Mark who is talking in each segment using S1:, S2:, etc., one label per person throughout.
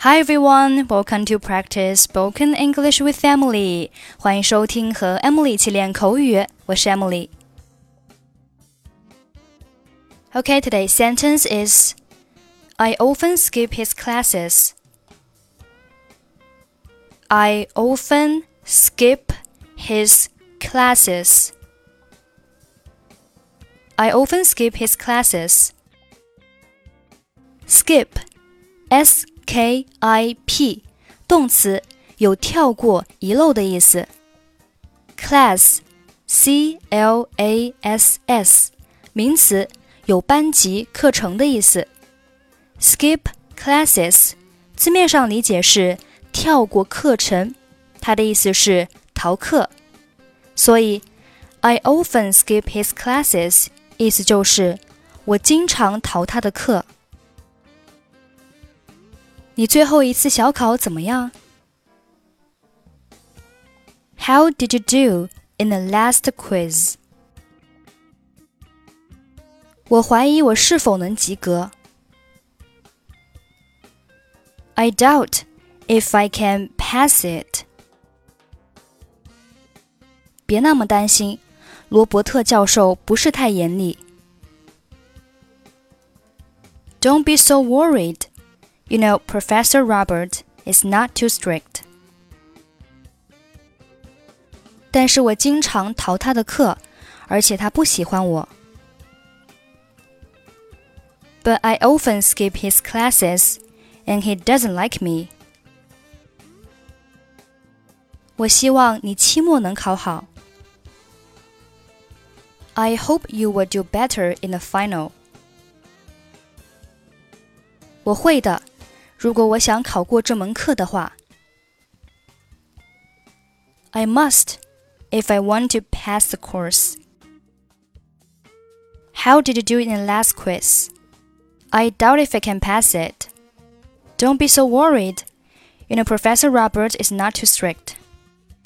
S1: Hi everyone, welcome to practice spoken English with Emily. 欢迎收听和 Emily 一起练口语，我是 Emily。Okay, today's sentence is I often skip his classes. I often skip his classes. I often skip his classes. Skip, S K I P，动词，有跳过、遗漏的意思。Class，C L A S S，名词，有班级、课程的意思。Skip classes，字面上理解是跳过课程，它的意思是逃课。所以，I often skip his classes，意思就是我经常逃他的课。你最后一次小考怎么样？How did you do in the last quiz？我怀疑我是否能及格。I doubt if I can pass it。别那么担心，罗伯特教授不是太严厉。Don't be so worried. You know, Professor Robert is not too strict. 但是我经常逃他的课，而且他不喜欢我。But I often skip his classes, and he doesn't like me. 我希望你期末能考好。I hope you will do better in the final. 我会的。 如果我想考过这门课的话，I must if I want to pass the course. How did you do in the last quiz? I doubt if I can pass it. Don't be so worried. You know, Professor Robert is not too strict.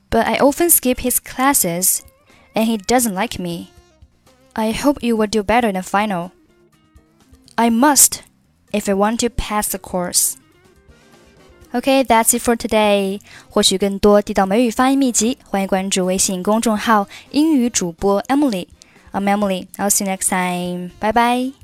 S1: But I often skip his classes, and he doesn't like me. I hope you will do better in the final. I must if I want to pass the course. Okay, that's it for today. 获取更多地道美语发音秘籍，欢迎关注微信公众号“英语主播 Emily”。I'm Emily. I'll see you next time. Bye bye.